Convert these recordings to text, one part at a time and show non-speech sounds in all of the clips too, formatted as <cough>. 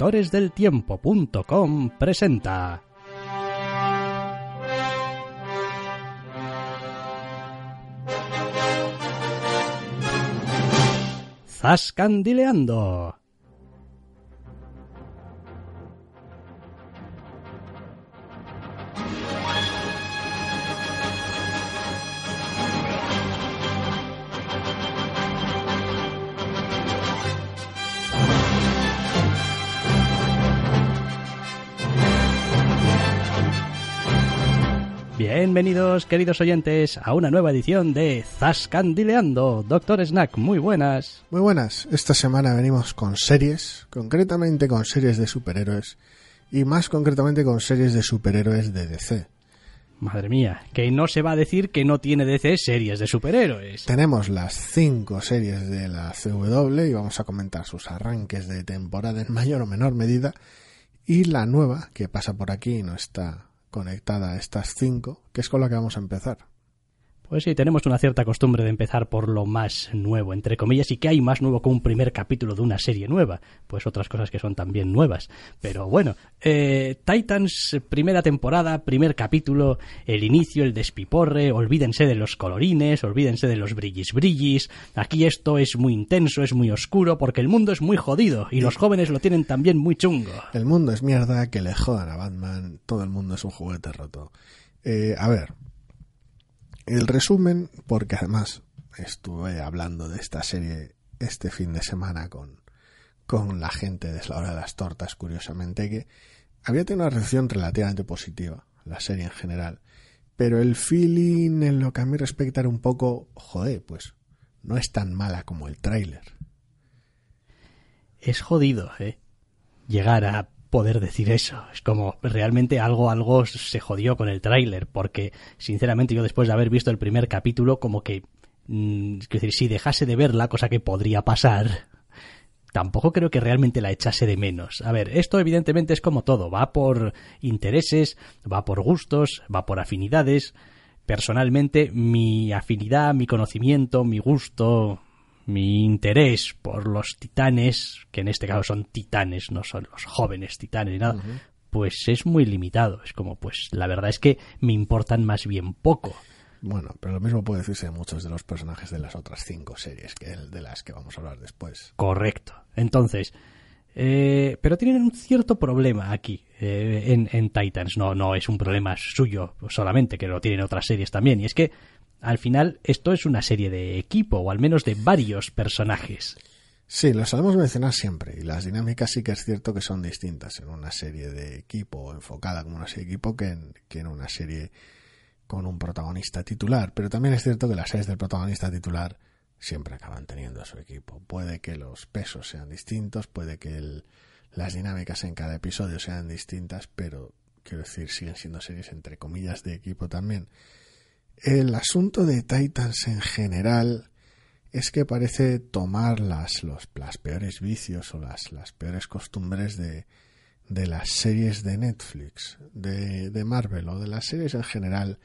doctoresdeltiempo.com presenta Zascandileando. Bienvenidos, queridos oyentes, a una nueva edición de Zascandileando. Doctor Snack, muy buenas. Muy buenas. Esta semana venimos con series, concretamente con series de superhéroes y más concretamente con series de superhéroes de DC. Madre mía, que no se va a decir que no tiene DC series de superhéroes. Tenemos las cinco series de la CW y vamos a comentar sus arranques de temporada en mayor o menor medida y la nueva que pasa por aquí y no está conectada a estas cinco, que es con la que vamos a empezar. Pues sí, tenemos una cierta costumbre de empezar por lo más nuevo, entre comillas, y que hay más nuevo que un primer capítulo de una serie nueva, pues otras cosas que son también nuevas. Pero bueno, eh, Titans, primera temporada, primer capítulo, el inicio, el despiporre, olvídense de los colorines, olvídense de los brillis brillis, aquí esto es muy intenso, es muy oscuro, porque el mundo es muy jodido, y los jóvenes lo tienen también muy chungo. El mundo es mierda, que le jodan a Batman, todo el mundo es un juguete roto. Eh, a ver, el resumen, porque además estuve hablando de esta serie este fin de semana con, con la gente de la hora de las tortas, curiosamente, que había tenido una reacción relativamente positiva, la serie en general. Pero el feeling en lo que a mí respecta era un poco, joder, pues no es tan mala como el tráiler. Es jodido, ¿eh? Llegar a poder decir eso. Es como realmente algo, algo se jodió con el tráiler, porque sinceramente yo después de haber visto el primer capítulo, como que, mm, es decir, si dejase de ver la cosa que podría pasar, tampoco creo que realmente la echase de menos. A ver, esto evidentemente es como todo, va por intereses, va por gustos, va por afinidades. Personalmente, mi afinidad, mi conocimiento, mi gusto, mi interés por los titanes, que en este caso son titanes, no son los jóvenes titanes ni nada, pues es muy limitado. Es como, pues la verdad es que me importan más bien poco. Bueno, pero lo mismo puede decirse de muchos de los personajes de las otras cinco series que de las que vamos a hablar después. Correcto. Entonces, eh, pero tienen un cierto problema aquí eh, en, en, Titans. No, no es un problema suyo solamente, que lo tienen otras series también. Y es que al final esto es una serie de equipo, o al menos de varios personajes. Sí, lo sabemos mencionar siempre, y las dinámicas sí que es cierto que son distintas en una serie de equipo, enfocada como una serie de equipo, que en, que en una serie con un protagonista titular. Pero también es cierto que las series del protagonista titular siempre acaban teniendo a su equipo. Puede que los pesos sean distintos, puede que las dinámicas en cada episodio sean distintas, pero quiero decir, siguen siendo series entre comillas de equipo también. El asunto de Titans en general es que parece tomar las, los, las peores vicios o las, las peores costumbres de, de las series de Netflix, de, de Marvel o de las series en general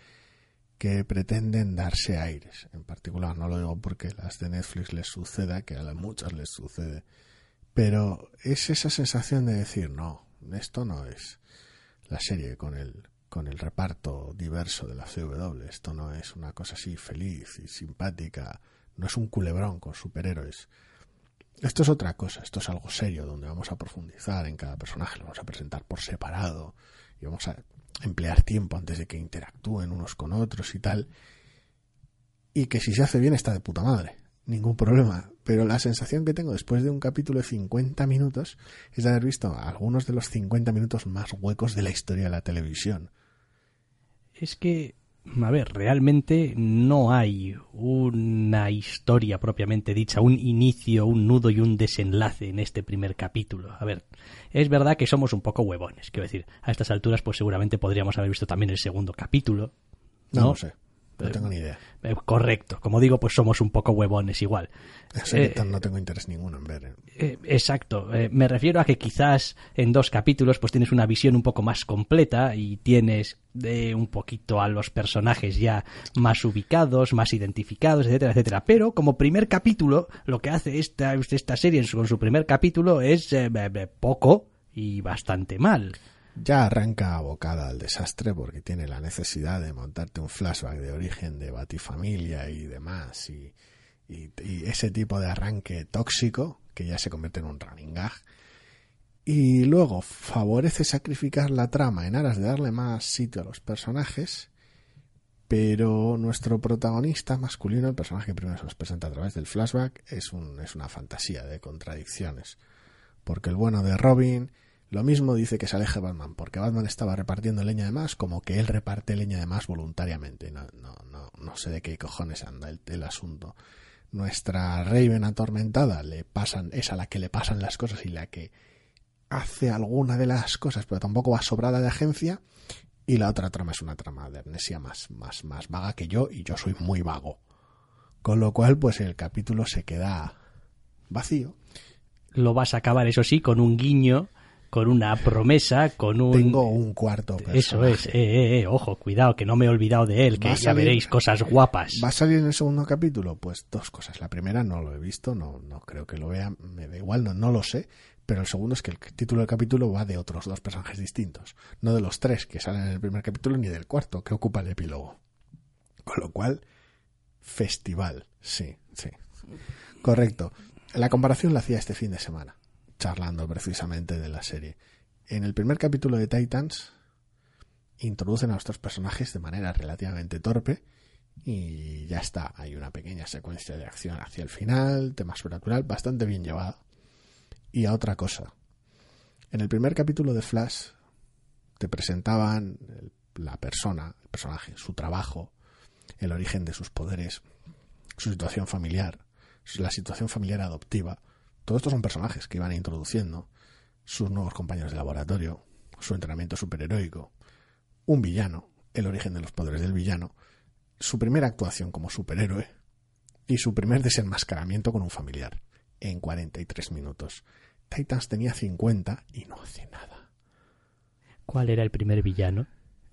que pretenden darse aires. En particular, no lo digo porque las de Netflix les suceda, que a muchas les sucede, pero es esa sensación de decir, no, esto no es la serie con el, con el reparto diverso de la CW. Esto no es una cosa así feliz y simpática, no es un culebrón con superhéroes. Esto es otra cosa, esto es algo serio donde vamos a profundizar en cada personaje, lo vamos a presentar por separado y vamos a emplear tiempo antes de que interactúen unos con otros y tal. Y que si se hace bien está de puta madre. ningún problema. Pero la sensación que tengo después de un capítulo de 50 minutos es de haber visto algunos de los 50 minutos más huecos de la historia de la televisión. Es que, a ver, realmente no hay una historia propiamente dicha, un inicio, un nudo y un desenlace en este primer capítulo. A ver, es verdad que somos un poco huevones, quiero decir, a estas alturas pues seguramente podríamos haber visto también el segundo capítulo. No, sé. No tengo ni idea. Eh, correcto, como digo, pues somos un poco huevones igual. Eso Eh, no tengo interés ninguno en ver. ¿eh? Eh, exacto. Eh, me refiero a que quizás en dos capítulos pues tienes una visión un poco más completa y tienes eh, un poquito a los personajes ya más ubicados, más identificados, etcétera, etcétera. Pero como primer capítulo, lo que hace esta, esta serie con su primer capítulo es eh, poco y bastante mal. Ya arranca abocada al desastre porque tiene la necesidad de montarte un flashback de origen de Batifamilia y demás y, ese tipo de arranque tóxico que ya se convierte en un running gag y luego favorece sacrificar la trama en aras de darle más sitio a los personajes pero nuestro protagonista masculino, el personaje que primero se nos presenta a través del flashback, es, un, es una fantasía de contradicciones. Porque el bueno de Robin, lo mismo dice que se aleje Batman, porque Batman estaba repartiendo leña de más, como que él reparte leña de más voluntariamente. No, no, no, no sé de qué cojones anda el, el asunto. Nuestra Raven atormentada le pasan, es a la que le pasan las cosas y la que hace alguna de las cosas, pero tampoco va sobrada de agencia. Y la otra trama es una trama de amnesia más, más, más vaga que yo, y yo soy muy vago. Con lo cual, pues el capítulo se queda vacío. Lo vas a acabar, eso sí, con un guiño, con una promesa, con un... Tengo un cuarto Eso personaje. es, eh, eh, eh, ojo, cuidado, que no me he olvidado de él, que ya salir- veréis cosas guapas. ¿Va a salir en el segundo capítulo? Pues dos cosas. La primera no lo he visto, no, no creo que lo vea, me da igual, no, no lo sé. Pero el segundo es que el título del capítulo va de otros dos personajes distintos. No de los tres que salen en el primer capítulo ni del cuarto que ocupa el epílogo. Con lo cual, festival. Sí, sí. Correcto. La comparación la hacía este fin de semana, charlando precisamente de la serie. En el primer capítulo de Titans, introducen a nuestros personajes de manera relativamente torpe y ya está. Hay una pequeña secuencia de acción hacia el final, tema sobrenatural, bastante bien llevada. Y a otra cosa. En el primer capítulo de Flash te presentaban la persona, el personaje, su trabajo, el origen de sus poderes, su situación familiar, la situación familiar adoptiva. Todos estos son personajes que iban introduciendo sus nuevos compañeros de laboratorio, su entrenamiento superheroico, un villano, el origen de los poderes del villano, su primera actuación como superhéroe y su primer desenmascaramiento con un familiar en 43 minutos. Titans tenía 50 y no hace nada. ¿Cuál era el primer villano?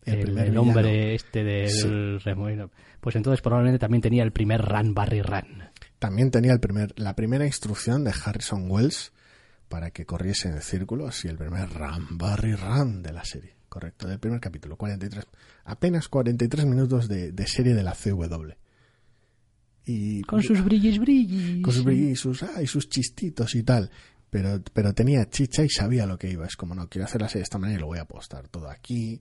El El, primer el hombre villano. este del Sí. remolino. Pues entonces probablemente también tenía el primer Run Barry Run. También tenía el primer, la primera instrucción de Harrison Wells para que corriese en el círculo, así el primer Ram Barry Run de la serie. Correcto, del primer capítulo, 43, apenas 43 minutos de, de serie de la CW. Y Con sus brillis brillis. con sus brillos y sus, ah, y sus chistitos y tal. Pero, pero tenía chicha y sabía lo que iba. Es como, no, quiero hacer la serie de esta manera y lo voy a apostar todo aquí.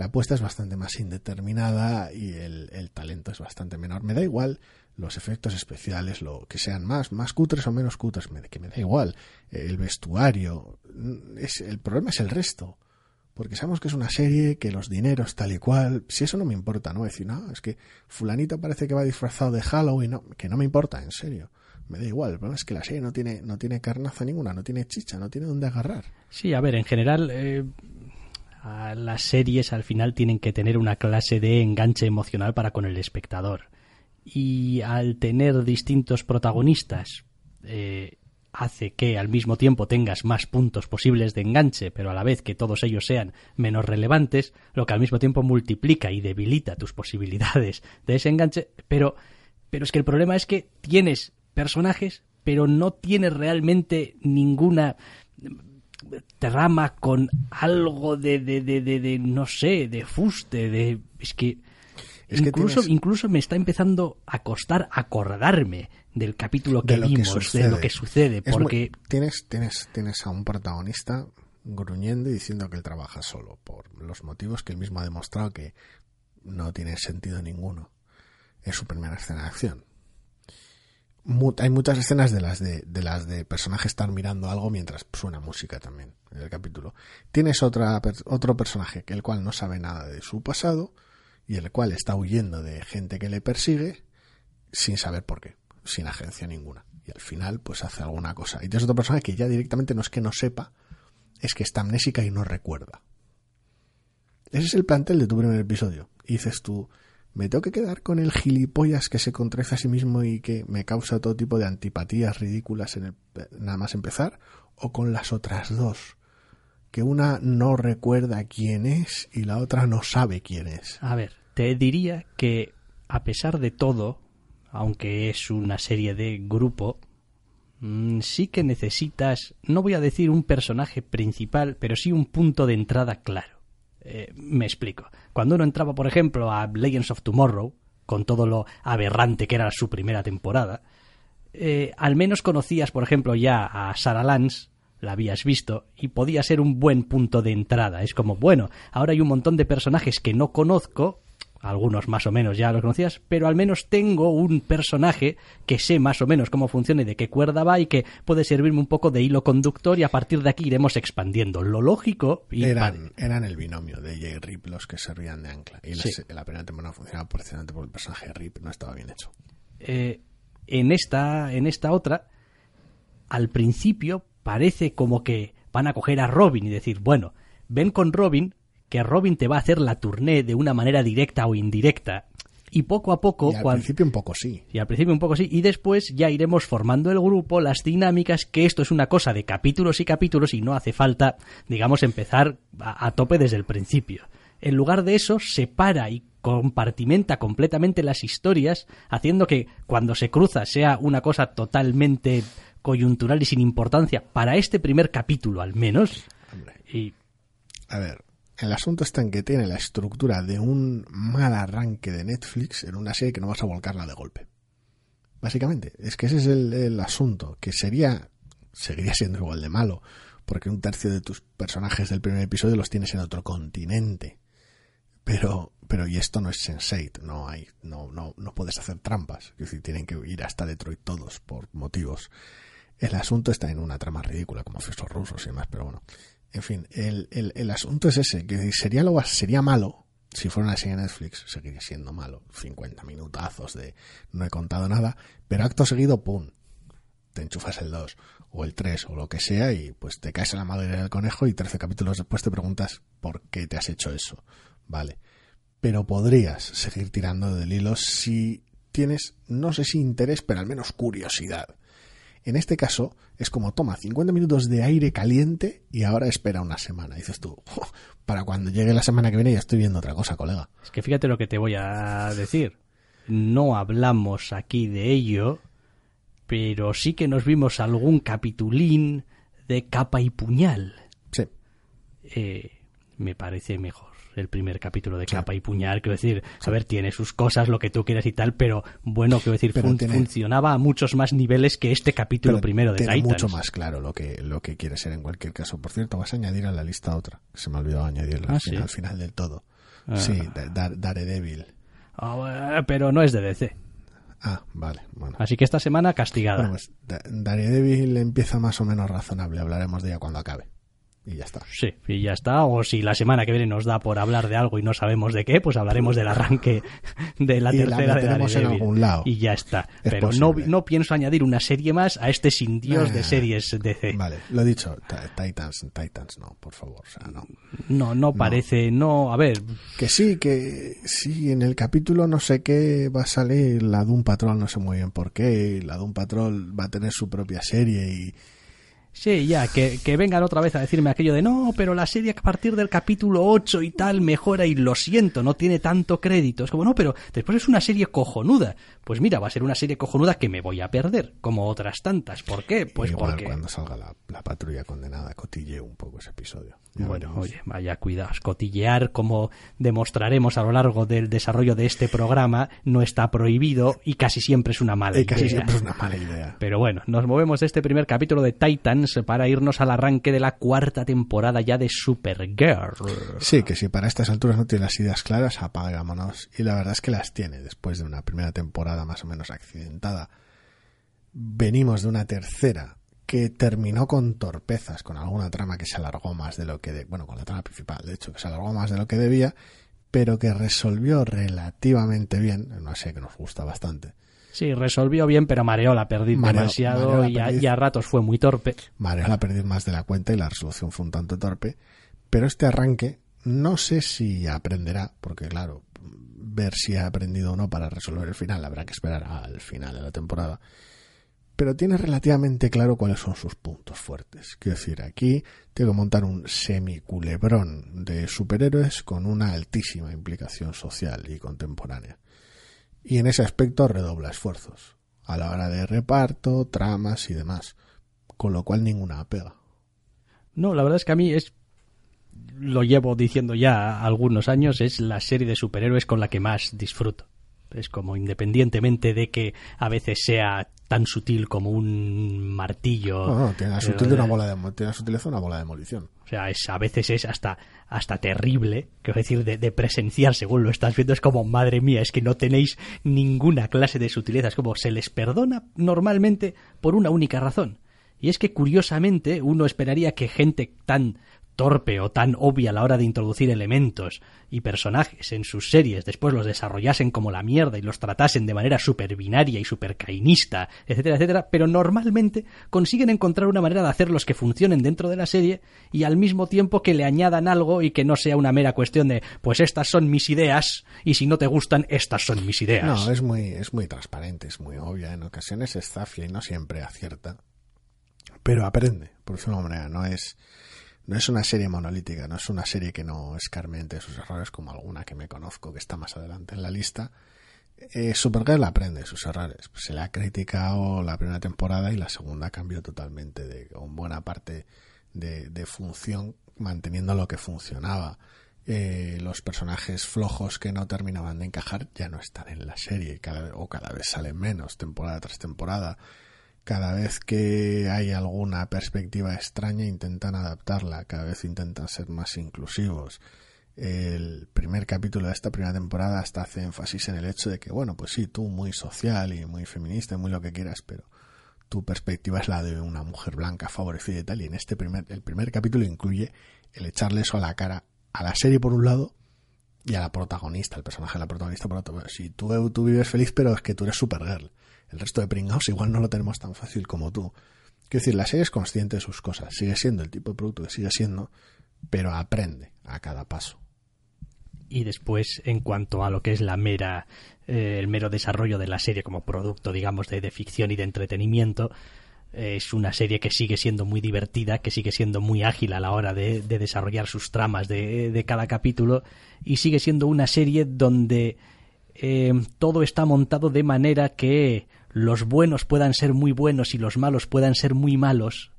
La apuesta es bastante más indeterminada y el, el talento es bastante menor. Me da igual los efectos especiales, lo que sean más, más cutres o menos cutres, me, que me da igual. El vestuario, mm, es, el problema es el resto. Porque sabemos que es una serie, que los dineros tal y cual, si eso no me importa, ¿no? Decir, no, es que fulanito parece que va disfrazado de Halloween, no, que no me importa, en serio. Me da igual, el problema es que la serie no tiene, no tiene carnaza ninguna, no tiene chicha, no tiene dónde agarrar. Sí, a ver, en general eh, las series al final tienen que tener una clase de enganche emocional para con el espectador. Y al tener distintos protagonistas, eh, hace que al mismo tiempo tengas más puntos posibles de enganche, pero a la vez que todos ellos sean menos relevantes, lo que al mismo tiempo multiplica y debilita tus posibilidades de ese enganche, pero, pero es que el problema es que tienes personajes, pero no tienes realmente ninguna trama con algo de, de, de, de, de, no sé, de fuste, de... Es que... Es que incluso, tienes- incluso me está empezando a costar acordarme del capítulo que de lo que vimos, de lo que sucede, Es muy- porque tienes, tienes, tienes a un protagonista gruñendo y diciendo que él trabaja solo, por los motivos que él mismo ha demostrado que no tiene sentido ninguno. Es su primera escena de acción. Hay muchas escenas de las de, de las de personajes estar mirando algo mientras suena música también en el capítulo. Tienes otra otro personaje el cual no sabe nada de su pasado y el cual está huyendo de gente que le persigue sin saber por qué, sin agencia ninguna. Y al final pues hace alguna cosa. Y tienes otro personaje que ya directamente no es que no sepa, es que está amnésica y no recuerda. Ese es el plantel de tu primer episodio. Y dices tú, me tengo que quedar con el gilipollas que se contradice a sí mismo y que me causa todo tipo de antipatías ridículas en el, nada más empezar, o con las otras dos, que una no recuerda quién es y la otra no sabe quién es. A ver, te diría que a pesar de todo, aunque es una serie de grupo, mm, sí que necesitas, no voy a decir un personaje principal, pero sí un punto de entrada claro. Eh, me explico. Cuando uno entraba, por ejemplo, a Legends of Tomorrow, con todo lo aberrante que era su primera temporada, eh, al menos conocías, por ejemplo, ya a Sarah Lance, la habías visto, y podía ser un buen punto de entrada. Es como, bueno, ahora hay un montón de personajes que no conozco, algunos más o menos ya los conocías, pero al menos tengo un personaje que sé más o menos cómo funciona y de qué cuerda va y que puede servirme un poco de hilo conductor y a partir de aquí iremos expandiendo. Lo lógico y Eran, eran el binomio de Jay Rip los que se rían de Ancla. Y la, Sí. se- la primera temporada funcionaba precisamente porque el personaje de Rip no estaba bien hecho. eh, en esta en esta otra al principio parece como que van a coger a Robin y decir bueno ven con Robin que Robin te va a hacer la tournée de una manera directa o indirecta y poco a poco y al principio un poco sí. y al principio un poco sí, y después ya iremos formando el grupo, las dinámicas, que esto es una cosa de capítulos y capítulos y no hace falta, digamos, empezar a, a tope desde el principio. En lugar de eso, separa y compartimenta completamente las historias, haciendo que cuando se cruza sea una cosa totalmente coyuntural y sin importancia, para este primer capítulo al menos. Hombre. Y A ver, el asunto está en que tiene la estructura de un mal arranque de Netflix en una serie que no vas a volcarla de golpe. Básicamente, es que ese es el, el asunto, que sería, seguiría siendo igual de malo, porque un tercio de tus personajes del primer episodio los tienes en otro continente. Pero, pero y esto no es Sense8, no hay, no, no, no puedes hacer trampas, es decir, tienen que ir hasta Detroit todos por motivos. El asunto está en una trama ridícula, como oficios rusos y demás, pero bueno. En fin, el, el, el asunto es ese, que sería, lo, sería malo si fuera una serie de Netflix, seguiría siendo malo. 50 minutazos de no he contado nada, pero acto seguido, pum, te enchufas el 2 o el 3 o lo que sea y pues te caes en la madre del conejo y 13 capítulos después te preguntas por qué te has hecho eso. Vale. Pero podrías seguir tirando del hilo si tienes, no sé si interés, pero al menos curiosidad. En este caso, es como toma 50 minutos de aire caliente y ahora espera una semana. Dices tú, "Jo, para cuando llegue la semana que viene ya estoy viendo otra cosa, colega. es que fíjate lo que te voy a decir. No hablamos aquí de ello, pero sí que nos vimos algún capitulín de capa y puñal. Sí, Eh, me parece mejor el primer capítulo de capa y puñal, quiero decir, a ver, tiene sus cosas, lo que tú quieras y tal, pero bueno, quiero decir, Pero fun- tiene- funcionaba a muchos más niveles que este capítulo pero primero de tiene Titans. mucho más claro lo que, lo que quiere ser en cualquier caso. Por cierto, vas a añadir a la lista otra. que Se me olvidó añadirla Ah, al, ¿sí? final, al final del todo. Ah. Sí, da- Dar- Daredevil. Ah, pero no es de DC. Ah, vale, bueno. Así que esta semana castigada. Bueno, pues Da- Daredevil empieza más o menos razonable. Hablaremos de ella cuando acabe. Y ya está. Sí, y ya está. O si la semana que viene nos da por hablar de algo y no sabemos de qué, pues hablaremos del arranque de la Y la tercera de meteremos en Daredevil. algún lado. Y ya está. Es Pero no, posible. no pienso añadir una serie más a este sin Dios de Ah, series DC. Vale, lo dicho. Ti- Titans, Titans, no, por favor. O sea, no. No, no parece, no, a ver, Que sí, que sí, en el capítulo no sé qué va a salir la Doom Patrol, no sé muy bien por qué. La Doom Patrol va a tener su propia serie y. Sí, ya, que, que vengan otra vez a decirme aquello de no, pero la serie a partir del capítulo 8 y tal mejora y lo siento, no tiene tanto crédito. Es como, no, pero después es una serie cojonuda. Pues mira, va a ser una serie cojonuda que me voy a perder, como otras tantas. ¿Por qué? Pues igual porque... cuando salga la, la patrulla condenada, cotille un poco ese episodio. Ya Bueno, veremos. oye, vaya cuidados. Cotillear, como demostraremos a lo largo del desarrollo de este programa, no está prohibido y casi siempre es una mala Y casi idea. siempre es una mala idea. Pero bueno, nos movemos de este primer capítulo de Titans para irnos al arranque de la cuarta temporada ya de Supergirl. Sí, que si para estas alturas no tiene las ideas claras, apagámonos. Y la verdad es que las tiene después de una primera temporada más o menos accidentada. venimos de una tercera que terminó con torpezas, con alguna trama que se alargó más de lo que, de, bueno, con la trama principal, de hecho, que se alargó más de lo que debía, pero que resolvió relativamente bien, no sé, que nos gusta bastante. Sí, resolvió bien, pero mareó la perdiz demasiado la y, a, perdiz. y a ratos fue muy torpe. Mareó la perder más de la cuenta y la resolución fue un tanto torpe, pero este arranque no sé si aprenderá, porque claro, si ha aprendido o no para resolver el final, habrá que esperar al final de la temporada. Pero tiene relativamente claro cuáles son sus puntos fuertes. Quiero decir, aquí tengo que montar un semiculebrón de superhéroes con una altísima implicación social y contemporánea. Y en ese aspecto redobla esfuerzos, a la hora de reparto, tramas y demás, con lo cual ninguna pega. No, la verdad es que a mí es lo llevo diciendo ya algunos años, es la serie de superhéroes con la que más disfruto. Es como independientemente de que a veces sea tan sutil como un martillo. No, no, tiene la sutil de una bola de, tiene la sutileza de una bola de demolición. O sea, es, a veces es hasta, hasta terrible, quiero decir, de, de presenciar según lo estás viendo. Es como, madre mía, es que no tenéis ninguna clase de sutileza. Es como, se les perdona normalmente por una única razón. Y es que, curiosamente, uno esperaría que gente tan torpe o tan obvia a la hora de introducir elementos y personajes en sus series después los desarrollasen como la mierda y los tratasen de manera super binaria y super cainista, etcétera, etcétera, pero normalmente consiguen encontrar una manera de hacerlos que funcionen dentro de la serie y al mismo tiempo que le añadan algo y que no sea una mera cuestión de pues estas son mis ideas y si no te gustan estas son mis ideas. No, es muy, es muy transparente, es muy obvia. En ocasiones es zafia y no siempre acierta. Pero aprende, por alguna manera. No es, no es una serie monolítica, no es una serie que no escarmente sus errores como alguna que me conozco que está más adelante en la lista. Eh, Supergirl aprende sus errores. Se le ha criticado la primera temporada y la segunda cambió totalmente de con buena parte de, de función, manteniendo lo que funcionaba. Eh, los personajes flojos que no terminaban de encajar ya no están en la serie cada o cada vez salen menos temporada tras temporada cada vez que hay alguna perspectiva extraña intentan adaptarla, cada vez intentan ser más inclusivos. El primer capítulo de esta primera temporada hasta hace énfasis en el hecho de que, bueno, pues sí, tú muy social y muy feminista y muy lo que quieras, pero tu perspectiva es la de una mujer blanca favorecida y tal, y en este primer, el primer capítulo incluye el echarle eso a la cara a la serie por un lado y a la protagonista, el personaje de la protagonista si tú, tú vives feliz, pero es que tú eres Supergirl. El resto de pringados igual no lo tenemos tan fácil como tú. Quiero decir, la serie es consciente de sus cosas, sigue siendo el tipo de producto que sigue siendo, pero aprende a cada paso. y después en cuanto a lo que es la mera eh, el mero desarrollo de la serie como producto digamos de, ficción y de entretenimiento es una serie que sigue siendo muy divertida, que sigue siendo muy ágil a la hora de, de desarrollar sus tramas de, de, cada capítulo y sigue siendo una serie donde eh, todo está montado de manera que los buenos puedan ser muy buenos y los malos puedan ser muy malos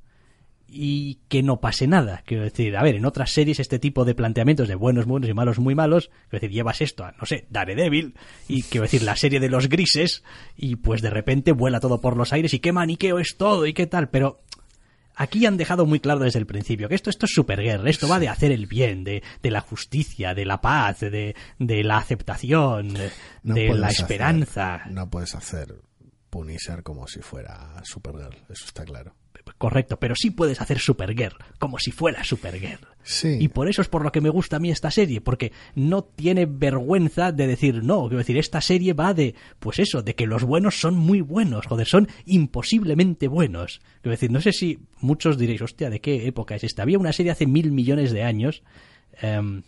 y que no pase nada. Quiero decir, a ver, en otras series este tipo de planteamientos de buenos buenos y malos muy malos, quiero decir, llevas esto a, no sé, Daredevil, y quiero decir, la serie de los grises, y pues de repente vuela todo por los aires y qué maniqueo es todo y qué tal, pero aquí han dejado muy claro desde el principio que esto, esto es superguerra, esto va de hacer el bien, de, de la justicia, de la paz, de, de la aceptación, de, No de puedes la hacer- esperanza. no puedes hacer Punisher como si fuera Supergirl, eso está claro. Correcto, pero sí puedes hacer Supergirl, como si fuera Supergirl. Sí. Y por eso es por lo que me gusta a mí esta serie, porque no tiene vergüenza de decir, no, quiero decir, esta serie va de, pues eso, de que los buenos son muy buenos, joder, son imposiblemente buenos. Quiero decir, no sé si muchos diréis, hostia, ¿de qué época es esta? Había una serie hace mil millones de años, em,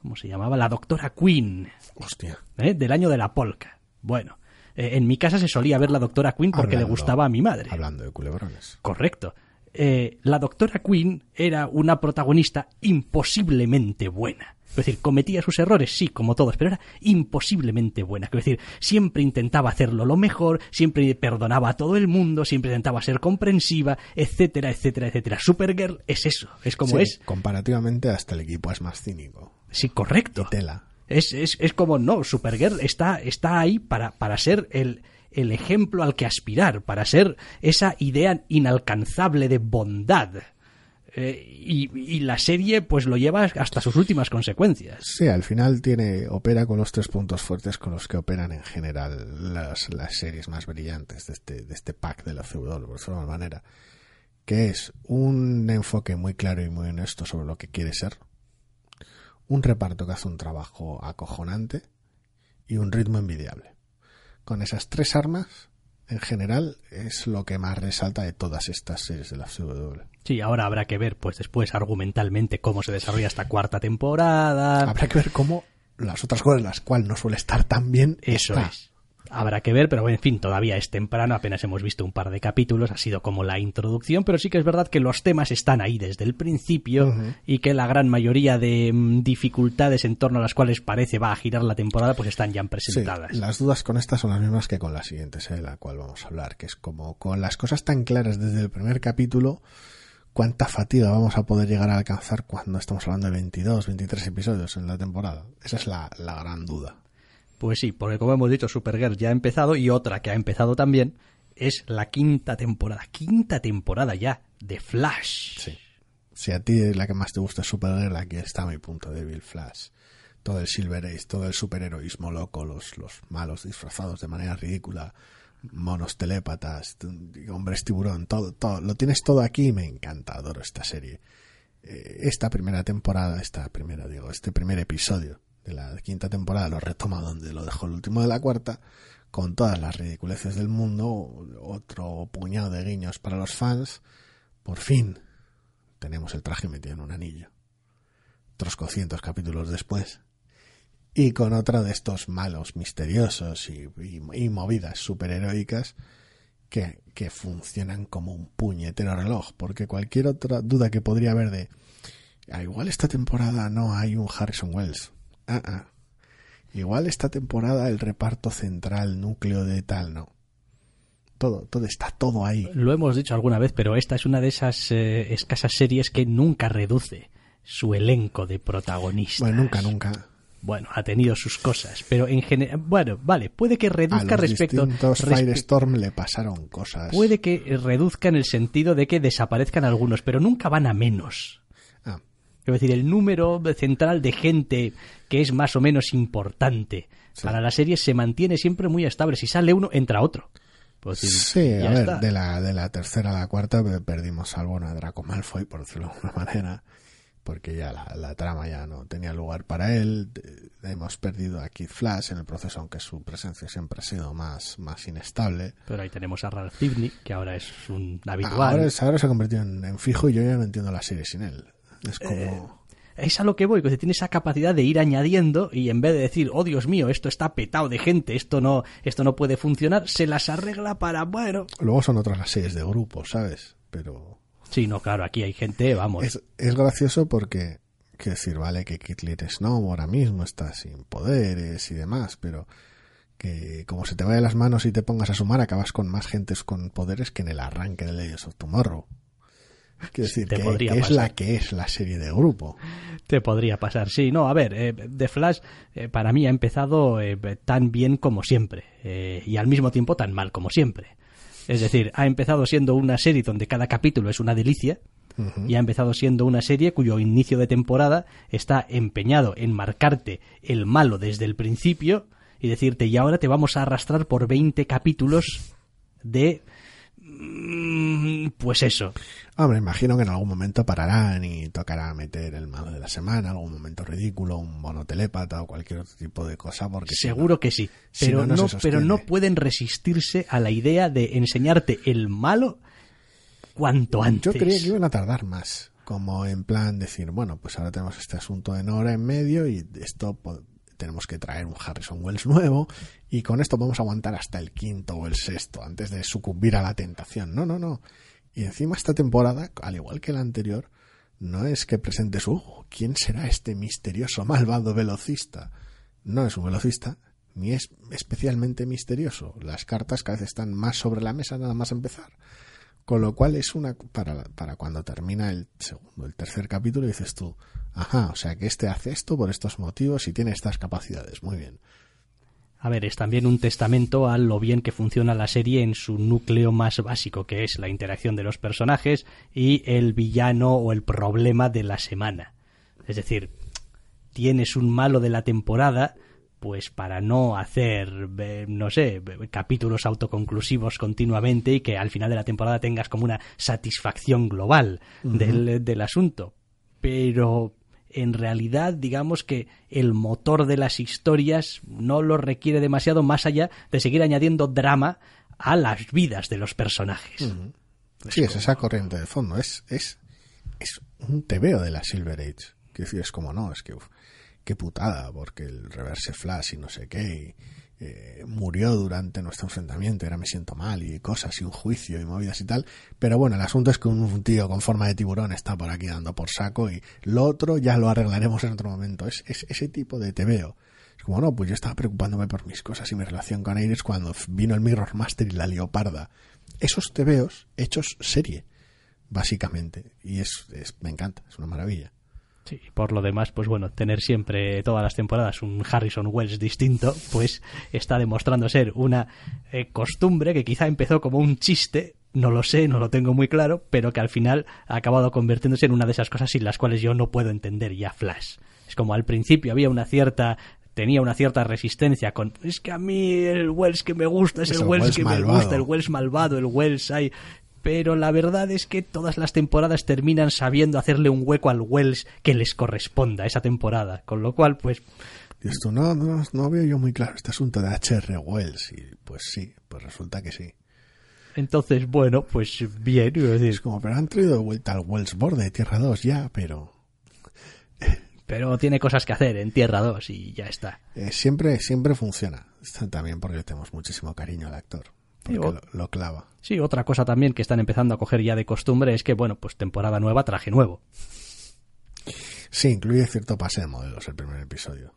¿cómo se llamaba? La Doctora Queen, Hostia. ¿eh? del año de la polka. Bueno, eh, en mi casa se solía ver la Doctora Queen porque le gustaba a mi madre. Hablando de culebrones. Correcto. Eh, la doctora Queen era una protagonista imposiblemente buena. Es decir, cometía sus errores, sí, como todos, pero era imposiblemente buena. Es decir, siempre intentaba hacerlo lo mejor, siempre perdonaba a todo el mundo, siempre intentaba ser comprensiva, etcétera, etcétera, etcétera. Supergirl es eso, es como Sí, es. Comparativamente hasta el equipo es más cínico. Sí, correcto. Y tela. Es, es, es como, no, Supergirl está, está ahí para, para ser el, el ejemplo al que aspirar, para ser esa idea inalcanzable de bondad. eh, y, y, la serie pues lo lleva hasta sus últimas consecuencias. Sí, al final tiene opera con los tres puntos fuertes con los que operan en general las, las series más brillantes de este, de este pack de la CW, por decirlo de manera, que es un enfoque muy claro y muy honesto sobre lo que quiere ser, un reparto que hace un trabajo acojonante y un ritmo envidiable. Con esas tres armas en general es lo que más resalta de todas estas series de la CW. Sí, ahora habrá que ver, pues después argumentalmente cómo se desarrolla esta cuarta temporada. Habrá que ver cómo las otras cosas, las cuales no suele estar tan bien. Eso es habrá que ver, pero en fin, todavía es temprano, apenas hemos visto un par de capítulos, ha sido como la introducción, pero sí que es verdad que los temas están ahí desde el principio y que la gran mayoría de mm, dificultades en torno a las cuales parece va a girar la temporada, pues están ya presentadas. las dudas con estas son las mismas que con la siguiente serie de la cual vamos a hablar, que es como con las cosas tan claras desde el primer capítulo, cuánta fatiga vamos a poder llegar a alcanzar cuando estamos hablando de 22, 23 episodios en la temporada. Esa es la gran duda. Pues sí, porque como hemos dicho, Supergirl ya ha empezado y otra que ha empezado también es la quinta temporada. Quinta temporada ya de Flash. Sí. Si a ti es la que más te gusta Supergirl, aquí está mi punto débil, Flash. Todo el Silver Age, todo el superheroísmo loco, los, los malos disfrazados de manera ridícula, monos telépatas, hombres tiburón, todo, todo. Lo tienes todo aquí y me encanta, adoro esta serie. Eh, esta primera temporada, esta primera, digo, este primer episodio de la quinta temporada lo retoma donde lo dejó el último de la cuarta, con todas las ridiculeces del mundo, otro puñado de guiños para los fans. Por fin tenemos el traje metido en un anillo. Otros cocientos capítulos después. Y con otro de estos malos misteriosos y, y, movidas superheroicas que, que funcionan como un puñetero reloj. Porque cualquier otra duda que podría haber de. Ah, igual esta temporada no hay un Harrison Wells ah, ah. Igual esta temporada el reparto central, núcleo de tal, no. Todo, todo está todo ahí. Lo hemos dicho alguna vez, pero esta es una de esas eh, escasas series que nunca reduce su elenco de protagonistas. Bueno, nunca, nunca. Bueno, ha tenido sus cosas, pero en general, bueno, vale, puede que reduzca a los respecto. Firestorm le pasaron cosas. Puede que reduzca en el sentido de que desaparezcan algunos, pero nunca van a menos. Es decir, el número central de gente que es más o menos importante para la serie se mantiene siempre muy estable. Si sale uno, entra otro. sí, a ver, de la, de la tercera a la cuarta perdimos algo a Draco Malfoy, por decirlo de alguna <laughs> manera, porque ya la, trama ya no tenía lugar para él. Hemos perdido a Kid Flash en el proceso, aunque su presencia siempre ha sido más, más inestable. Pero ahí tenemos a Ralph Sidney, que ahora es un habitual. Ahora, ahora se ha convertido en, en, fijo y yo ya no entiendo la serie sin él. Es como... Eh, es a lo que voy, que tiene esa capacidad de ir añadiendo y en vez de decir, oh Dios mío, esto está petado de gente, esto no, esto no puede funcionar, se las arregla para, bueno. Luego son otras las series de grupo, ¿sabes? Pero. Sí, no, claro, aquí hay gente, vamos. Es, es gracioso porque, quiero decir, vale que Kitlit Snow ahora mismo está sin poderes y demás, pero que como se te vaya las manos y te pongas a sumar, acabas con más gentes con poderes que en el arranque de Legends of Tomorrow. Quiero decir, que, es la que es la serie de grupo. Te podría pasar, sí. No, a ver, eh, The Flash eh, para mí ha empezado eh, tan bien como siempre y al mismo tiempo tan mal como siempre. Es decir, ha empezado siendo una serie donde cada capítulo es una delicia, y ha empezado siendo una serie cuyo inicio de temporada está empeñado en marcarte el malo desde el principio y decirte, y ahora te vamos a arrastrar por 20 capítulos de pues eso. Hombre, imagino que en algún momento pararán y tocará meter el malo de la semana, algún momento ridículo, un mono telépata o cualquier otro tipo de cosa. Porque Seguro que sí, pero, no, pero no pueden resistirse a la idea de enseñarte el malo cuanto antes. Yo creía que iban a tardar más, como en plan decir, bueno, pues ahora tenemos este asunto de Nora en medio y esto tenemos que traer un Harrison Wells nuevo y con esto vamos a aguantar hasta el quinto o el sexto antes de sucumbir a la tentación. No, no, no. Y encima esta temporada, al igual que la anterior, no es que presente su ¿quién será este misterioso malvado velocista? No es un velocista, ni es especialmente misterioso. Las cartas cada vez están más sobre la mesa nada más empezar. Con lo cual es una para, para cuando termina el segundo, el tercer capítulo dices tú, ajá, o sea que este hace esto por estos motivos y tiene estas capacidades, muy bien. A ver, es también un testamento a lo bien que funciona la serie en su núcleo más básico, que es la interacción de los personajes y el villano o el problema de la semana. Es decir, tienes un malo de la temporada, pues para no hacer, eh, no sé, capítulos autoconclusivos continuamente y que al final de la temporada tengas como una satisfacción global del, del asunto. Pero en realidad digamos que el motor de las historias no lo requiere demasiado más allá de seguir añadiendo drama a las vidas de los personajes. Sí, es esa corriente de fondo, es, es, es un tebeo de la Silver Age. Que decir, es como no, es que qué putada, porque el reverse flash y no sé qué, eh, murió durante nuestro enfrentamiento, ahora me siento mal y cosas y un juicio y movidas y tal. Pero bueno, el asunto es que un tío con forma de tiburón está por aquí dando por saco y lo otro ya lo arreglaremos en otro momento. Es, ese tipo de tebeo. Es como, no, pues yo estaba preocupándome por mis cosas y mi relación con Iris cuando vino el Mirror Master y la leoparda. Esos tebeos hechos serie, básicamente. Y es, es me encanta, es una maravilla. Sí, por lo demás, pues bueno, tener siempre todas las temporadas un Harrison Wells distinto, pues está demostrando ser una eh, costumbre que quizá empezó como un chiste, no lo sé, no lo tengo muy claro, pero que al final ha acabado convirtiéndose en una de esas cosas sin las cuales yo no puedo entender ya Flash. Es como al principio había una cierta tenía una cierta resistencia con es que a mí el Wells que me gusta es, el, Wells, que me gusta, el Wells malvado, el Wells hay pero la verdad es que todas las temporadas terminan sabiendo hacerle un hueco al Wells que les corresponda esa temporada, con lo cual, pues... Esto no, no, no veo yo muy claro este asunto de HR Wells, y pues sí, pues resulta que sí. Entonces, bueno, pues bien. Decir, es como, pero han traído de vuelta al Wells Borde de Tierra 2 ya, pero... <laughs> Pero tiene cosas que hacer en Tierra 2 y ya está. Eh, siempre, siempre funciona. También porque tenemos muchísimo cariño al actor lo, clava. Sí, otra cosa también que están empezando a coger ya de costumbre es que, bueno, pues temporada nueva, traje nuevo. Sí, incluye cierto pase de modelos el primer episodio.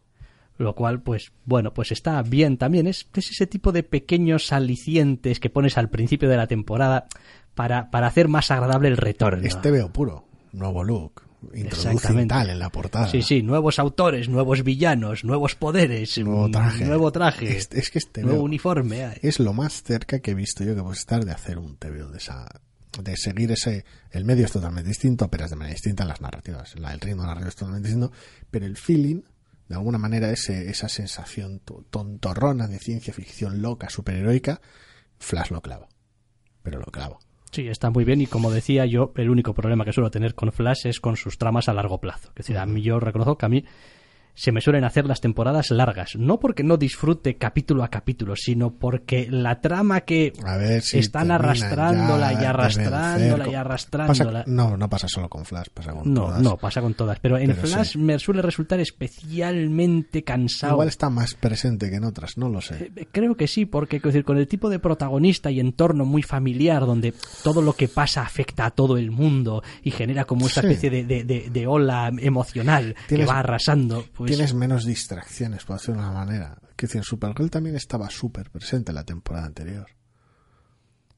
Lo cual, pues, bueno, pues está bien también. Es, es ese tipo de pequeños alicientes que pones al principio de la temporada para, para hacer más agradable el retorno. Este veo puro, nuevo look, introduce tal en la portada. Sí, sí, nuevos autores, nuevos villanos, nuevos poderes, nuevo traje, nuevo traje, es, que este nuevo uniforme. Es lo más cerca que he visto yo que puedo estar de hacer un TVO de esa de seguir ese el medio es totalmente distinto, pero es de manera distinta en las narrativas. La, el ritmo narrativo es totalmente distinto, pero el feeling de alguna manera ese, esa sensación tontorrona de ciencia ficción loca, superheroica, Flash lo clava. Pero lo clavo. Sí, está muy bien y como decía yo, el único problema que suelo tener con Flash es con sus tramas a largo plazo. Es decir, a mí yo reconozco que a mí se me suelen hacer las temporadas largas, no porque no disfrute capítulo a capítulo, sino porque la trama que están arrastrándola y arrastrándola y arrastrándola. no, no pasa solo con Flash, pasa con no, todas. No, pasa con todas, pero en Flash me suele resultar especialmente cansado. Igual está más presente que en otras, no lo sé. Eh, creo que sí, porque decir, con el tipo de protagonista y entorno muy familiar, donde todo lo que pasa afecta a todo el mundo y genera como esta especie de, de, ola emocional que va arrasando. Pues tienes menos distracciones, por decirlo de una manera. Que decir, Supergirl también estaba súper presente la temporada anterior.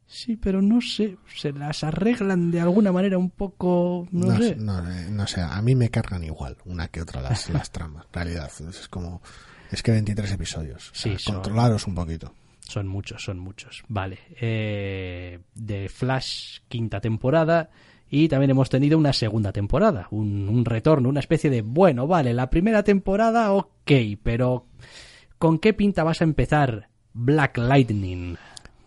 Sí, pero no sé, se las arreglan de alguna manera un poco, no, sé. No, no, sé, a mí me cargan igual una que otra las, <laughs> las tramas, en realidad. Es como, es que 23 episodios. Sí, controlaros un poquito. Son muchos, son muchos. Vale. Eh, de Flash, quinta temporada. Y también hemos tenido una segunda temporada, un, retorno, una especie de, bueno, vale, la primera temporada, ok, pero ¿con qué pinta vas a empezar Black Lightning?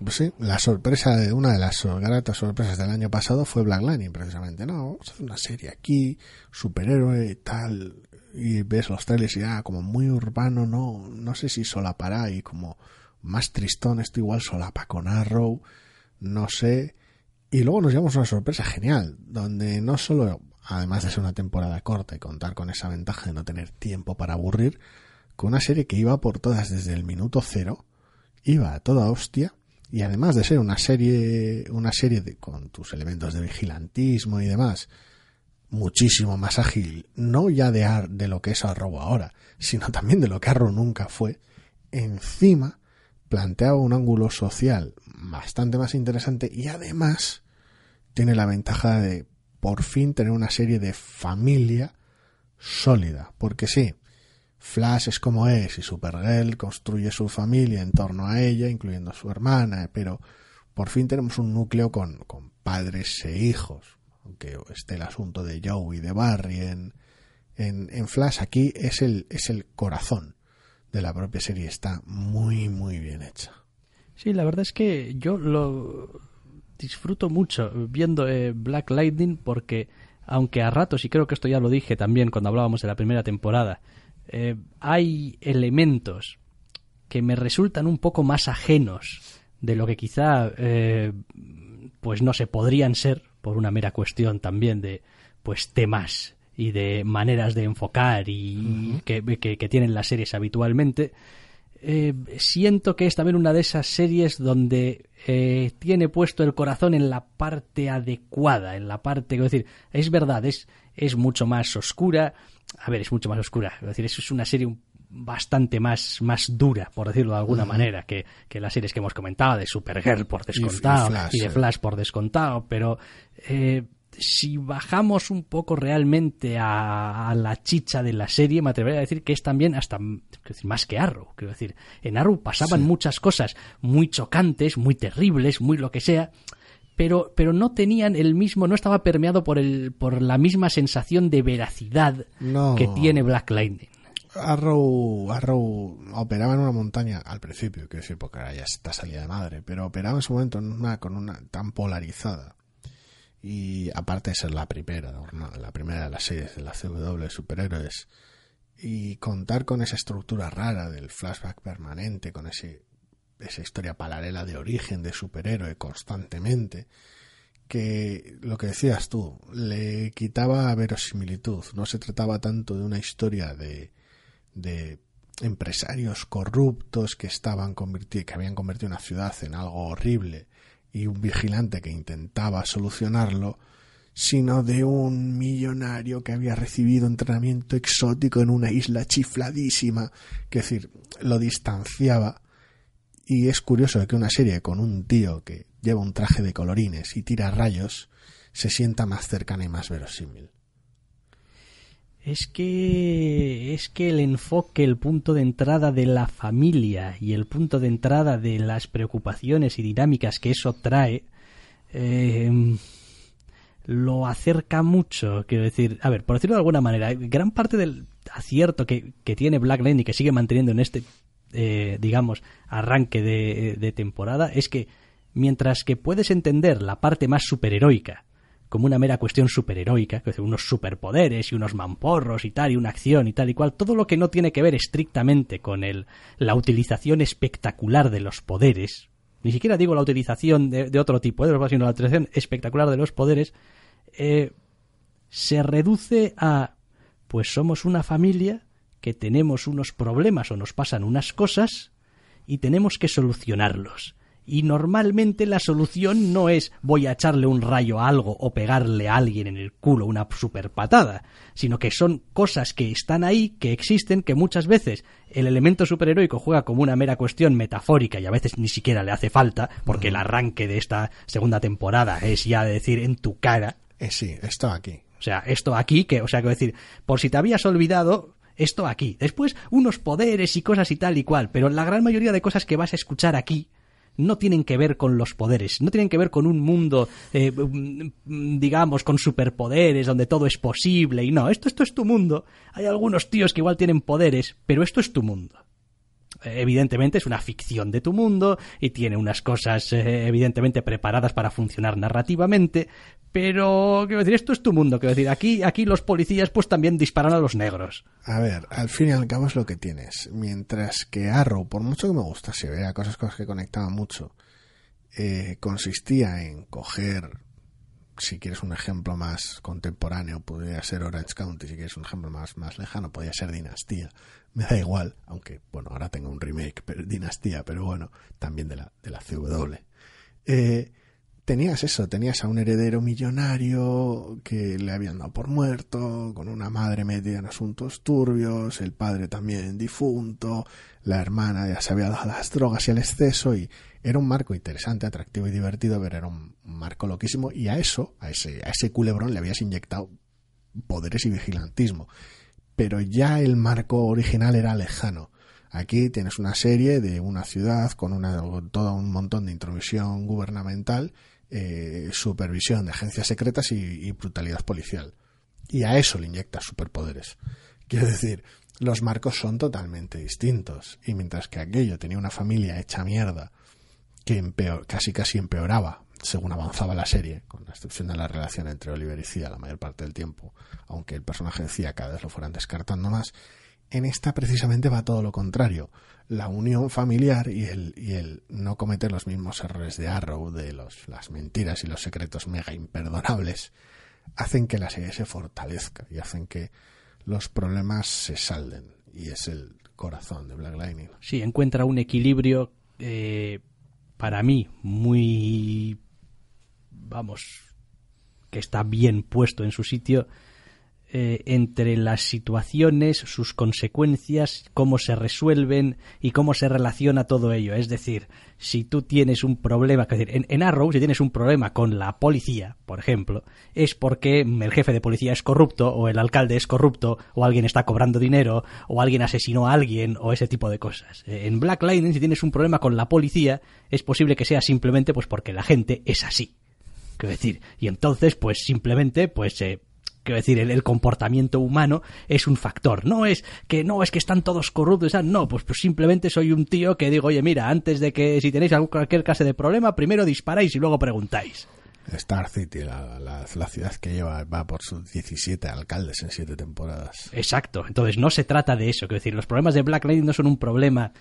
Pues sí, la sorpresa de una de las gratas sorpresas del año pasado fue Black Lightning, precisamente. No, vamos a hacer una serie aquí, superhéroe y tal, y ves los trailers y ya como muy urbano, no, no sé si solapará y como más tristón, esto igual solapa con Arrow, no sé. Y luego nos llevamos una sorpresa genial, donde no solo, además de ser una temporada corta y contar con esa ventaja de no tener tiempo para aburrir, con una serie que iba por todas desde el minuto cero, iba a toda hostia, y además de ser una serie, una serie de, con tus elementos de vigilantismo y demás, muchísimo más ágil, no ya de, de lo que es Arrow ahora, sino también de lo que Arrow nunca fue, encima planteaba un ángulo social bastante más interesante y además tiene la ventaja de por fin tener una serie de familia sólida. Porque sí, Flash es como es y Supergirl construye su familia en torno a ella, incluyendo a su hermana, pero por fin tenemos un núcleo con, con padres e hijos, aunque esté el asunto de Joe y de Barry en, en, en, Flash, aquí es el, es el corazón de la propia serie, está muy, muy bien hecha. Sí, la verdad es que yo lo disfruto mucho viendo eh, Black Lightning porque, aunque a ratos, y creo que esto ya lo dije también cuando hablábamos de la primera temporada, eh, hay elementos que me resultan un poco más ajenos de lo que quizá eh, pues no se podrían ser por una mera cuestión también de pues temas y de maneras de enfocar y que, que, tienen las series habitualmente eh, siento que es también una de esas series donde tiene puesto el corazón en la parte adecuada, en la parte, es decir, es verdad, es, es mucho más oscura, a ver, es mucho más oscura. Es decir, eso es una serie bastante más, más dura, por decirlo de alguna manera, que, que, las series que hemos comentado, de Supergirl por descontado y, de Flash por descontado, pero eh, si bajamos un poco realmente a, la chicha de la serie, me atrevería a decir que es también hasta más que Arrow. Quiero decir, en Arrow pasaban muchas cosas muy chocantes, muy terribles, muy lo que sea, pero, pero no tenían el mismo, no estaba permeado por, el, por la misma sensación de veracidad que tiene Black Lightning. Arrow, Arrow operaba en una montaña al principio, quiero decir, porque ahora ya está salida de madre, pero operaba en su momento en una, con una tan polarizada. Y aparte de ser la primera, la primera de las series de la CW superhéroes, y contar con esa estructura rara del flashback permanente, con ese esa historia paralela de origen de superhéroe constantemente, que lo que decías tú, le quitaba verosimilitud. No se trataba tanto de una historia de, de empresarios corruptos que estaban que habían convertido una ciudad en algo horrible y un vigilante que intentaba solucionarlo, sino de un millonario que había recibido entrenamiento exótico en una isla chifladísima, que es decir, lo distanciaba y es curioso que una serie con un tío que lleva un traje de colorines y tira rayos se sienta más cercana y más verosímil. Es que es que el enfoque, el punto de entrada de la familia y el punto de entrada de las preocupaciones y dinámicas que eso trae em, lo acerca mucho. Quiero decir, a ver, por decirlo de alguna manera, gran parte del acierto que, que tiene Black Lane y que sigue manteniendo en este eh, digamos, arranque de, temporada, es que mientras que puedes entender la parte más superheroica como una mera cuestión superheroica, que unos superpoderes y unos mamporros y tal, y una acción y tal y cual, todo lo que no tiene que ver estrictamente con el, la utilización espectacular de los poderes, ni siquiera digo la utilización de, otro tipo, ¿eh? sino la utilización espectacular de los poderes, eh, se reduce a, pues somos una familia que tenemos unos problemas o nos pasan unas cosas y tenemos que solucionarlos. Y normalmente la solución no es voy a echarle un rayo a algo o pegarle a alguien en el culo una super patada, sino que son cosas que están ahí, que existen, que muchas veces el elemento superheroico juega como una mera cuestión metafórica y a veces ni siquiera le hace falta, porque el arranque de esta segunda temporada es ya de decir en tu cara. Eh, sí, esto aquí. O sea, esto aquí, que, o sea, que decir, por si te habías olvidado, esto aquí. Después unos poderes y cosas y tal y cual, pero la gran mayoría de cosas que vas a escuchar aquí no tienen que ver con los poderes, no tienen que ver con un mundo, eh, mm, digamos, con superpoderes, donde todo es posible y no, esto, esto es tu mundo. Hay algunos tíos que igual tienen poderes, pero esto es tu mundo evidentemente es una ficción de tu mundo y tiene unas cosas eh, evidentemente preparadas para funcionar narrativamente, pero quiero decir, esto es tu mundo, quiero decir, aquí aquí los policías pues también disparan a los negros. A ver, al fin y al cabo es lo que tienes, mientras que Arrow, por mucho que me gustase, vea cosas, cosas que conectaban mucho, eh, consistía en coger si quieres un ejemplo más contemporáneo, podría ser Orange County, si quieres un ejemplo más, más lejano, podría ser Dinastía. <laughs> Me da igual, aunque, bueno, ahora tengo un remake, pero, Dinastía, pero bueno, también de la, de la CW. Eh, tenías eso, tenías a un heredero millonario que le habían dado por muerto, con una madre metida en asuntos turbios, el padre también difunto, la hermana ya se había dado las drogas y el exceso y era un marco interesante, atractivo y divertido, pero era un marco loquísimo y a eso, a ese, a ese culebrón le habías inyectado poderes y vigilantismo. pero ya el marco original era lejano. Aquí tienes una serie de una ciudad con una, todo un montón de intromisión gubernamental, eh, supervisión de agencias secretas y, brutalidad policial. Y a eso le inyectas superpoderes. Quiero decir, los marcos son totalmente distintos. Y mientras que aquello tenía una familia hecha mierda, que empeor, casi casi empeoraba según avanzaba la serie, con la destrucción de la relación entre Oliver y Cia la mayor parte del tiempo, aunque el personaje de Cia cada vez lo fueran descartando más, en esta precisamente va todo lo contrario. La unión familiar y el, y el no cometer los mismos errores de Arrow, de los, las mentiras y los secretos mega imperdonables, hacen que la serie se fortalezca y hacen que los problemas se salden. Y es el corazón de Black Lightning. Sí, encuentra un equilibrio eh, para mí muy, vamos, que está bien puesto en su sitio eh, entre las situaciones, sus consecuencias, cómo se resuelven y cómo se relaciona todo ello. Es decir, si tú tienes un problema, es decir, en, Arrow, si tienes un problema con la policía, por ejemplo, es porque el jefe de policía es corrupto, o el alcalde es corrupto, o alguien está cobrando dinero, o alguien asesinó a alguien, o ese tipo de cosas. Eh, en Black Lightning, si tienes un problema con la policía, es posible que sea simplemente pues porque la gente es así. Quiero decir, y entonces, pues simplemente, pues eh, quiero decir, el, el, comportamiento humano es un factor. No es que no es que están todos corruptos, no, pues, pues simplemente soy un tío que digo, oye, mira, antes de que si tenéis algún, cualquier clase de problema, primero disparáis y luego preguntáis. Star City, la, la, la, ciudad que lleva, va por sus 17 alcaldes en 7 temporadas. Exacto. Entonces no se trata de eso. Quiero decir, los problemas de Black Lady no son un problema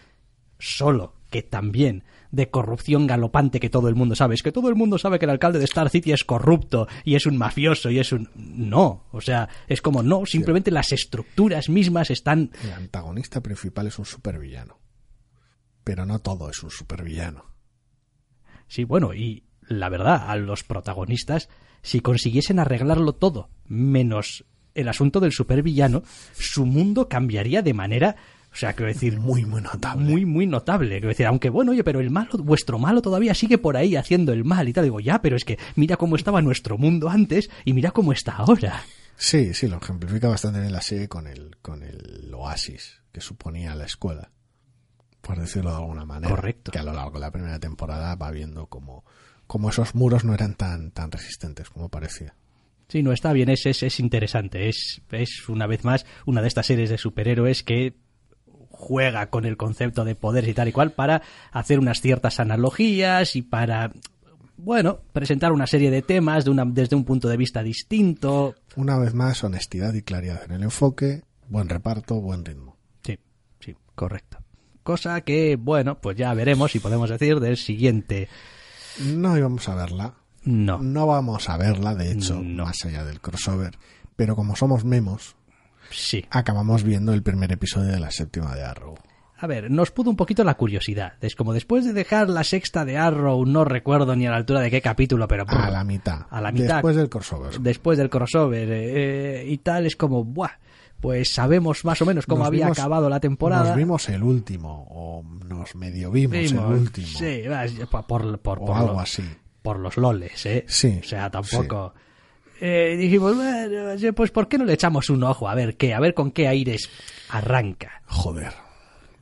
solo, que también de corrupción galopante que todo el mundo sabe. Es que todo el mundo sabe que el alcalde de Star City es corrupto y es un mafioso y es un... No, o sea, es como no, simplemente sí. las estructuras mismas están... El antagonista principal es un supervillano. Pero no todo es un supervillano. Sí, bueno, y la verdad, a los protagonistas, si consiguiesen arreglarlo todo, menos el asunto del supervillano, su mundo cambiaría de manera o sea, quiero decir, muy, muy notable. Muy, muy notable. Quiero decir, aunque bueno, oye, pero el malo, vuestro malo todavía sigue por ahí haciendo el mal y tal. Digo, ya, pero es que mira cómo estaba nuestro mundo antes y mira cómo está ahora. Sí, sí, lo ejemplifica bastante bien la serie con el, con el oasis que suponía la escuela. Por decirlo de alguna manera. Correcto. Que a lo largo de la primera temporada va viendo como, como esos muros no eran tan, tan resistentes como parecía. Sí, no está bien, es, es, es interesante. Es, es una vez más una de estas series de superhéroes que juega con el concepto de poderes y tal y cual para hacer unas ciertas analogías y para bueno, presentar una serie de temas de una, desde un punto de vista distinto. Una vez más, honestidad y claridad en el enfoque, buen reparto, buen ritmo. Sí, sí, correcto. Cosa que, bueno, pues ya veremos si podemos decir del siguiente. No íbamos a verla. No. No vamos a verla, de hecho, no. más allá del crossover. Pero como somos memos, sí. acabamos viendo el primer episodio de la séptima de Arrow. A ver, nos pudo un poquito la curiosidad. Es como después de dejar la sexta de Arrow, no recuerdo ni a la altura de qué capítulo, pero... A la mitad. A la mitad. Después del crossover. Después del crossover. Eh, y tal, es como, ¡buah! Pues sabemos más o menos cómo Nos había vimos- acabado la temporada. Nos vimos el último, o nos medio vimos, Vimos, el último. Sí, por, por, por, o por algo lo- así. por los loles, ¿eh? Sí, O sea, tampoco... Eh, dijimos, bueno, pues ¿por qué no le echamos un ojo? A ver qué, a ver con qué aires arranca. Joder.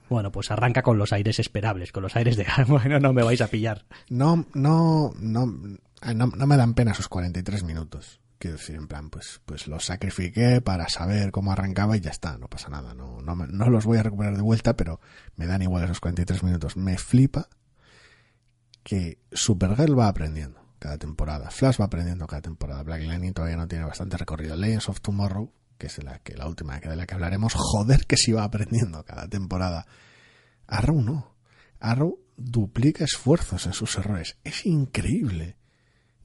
Bueno, pues arranca con los aires esperables, con los aires de, <laughs> bueno, no me vais a pillar. No, no, no, no, no me dan pena esos 43 minutos. Quiero decir, en plan, pues, pues los sacrifiqué para saber cómo arrancaba y ya está, no pasa nada. No, no, no los voy a recuperar de vuelta, pero me dan igual esos 43 minutos. Me flipa que Supergirl va aprendiendo cada temporada. Flash va aprendiendo cada temporada. Black Lightning todavía no tiene bastante recorrido. Legends of Tomorrow, que es la, que, la última de la que hablaremos, joder que sí va aprendiendo cada temporada. Arrow no. Arrow duplica esfuerzos en sus errores. Es increíble.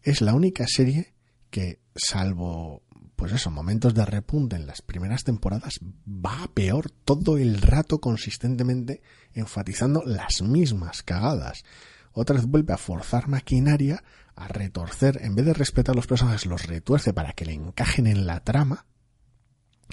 Es la única serie que, salvo, pues eso, momentos de repunte en las primeras temporadas, va a peor todo el rato consistentemente, enfatizando las mismas cagadas. Otra vez vuelve a forzar maquinaria, a retorcer, en vez de respetar los personajes, los retuerce para que le encajen en la trama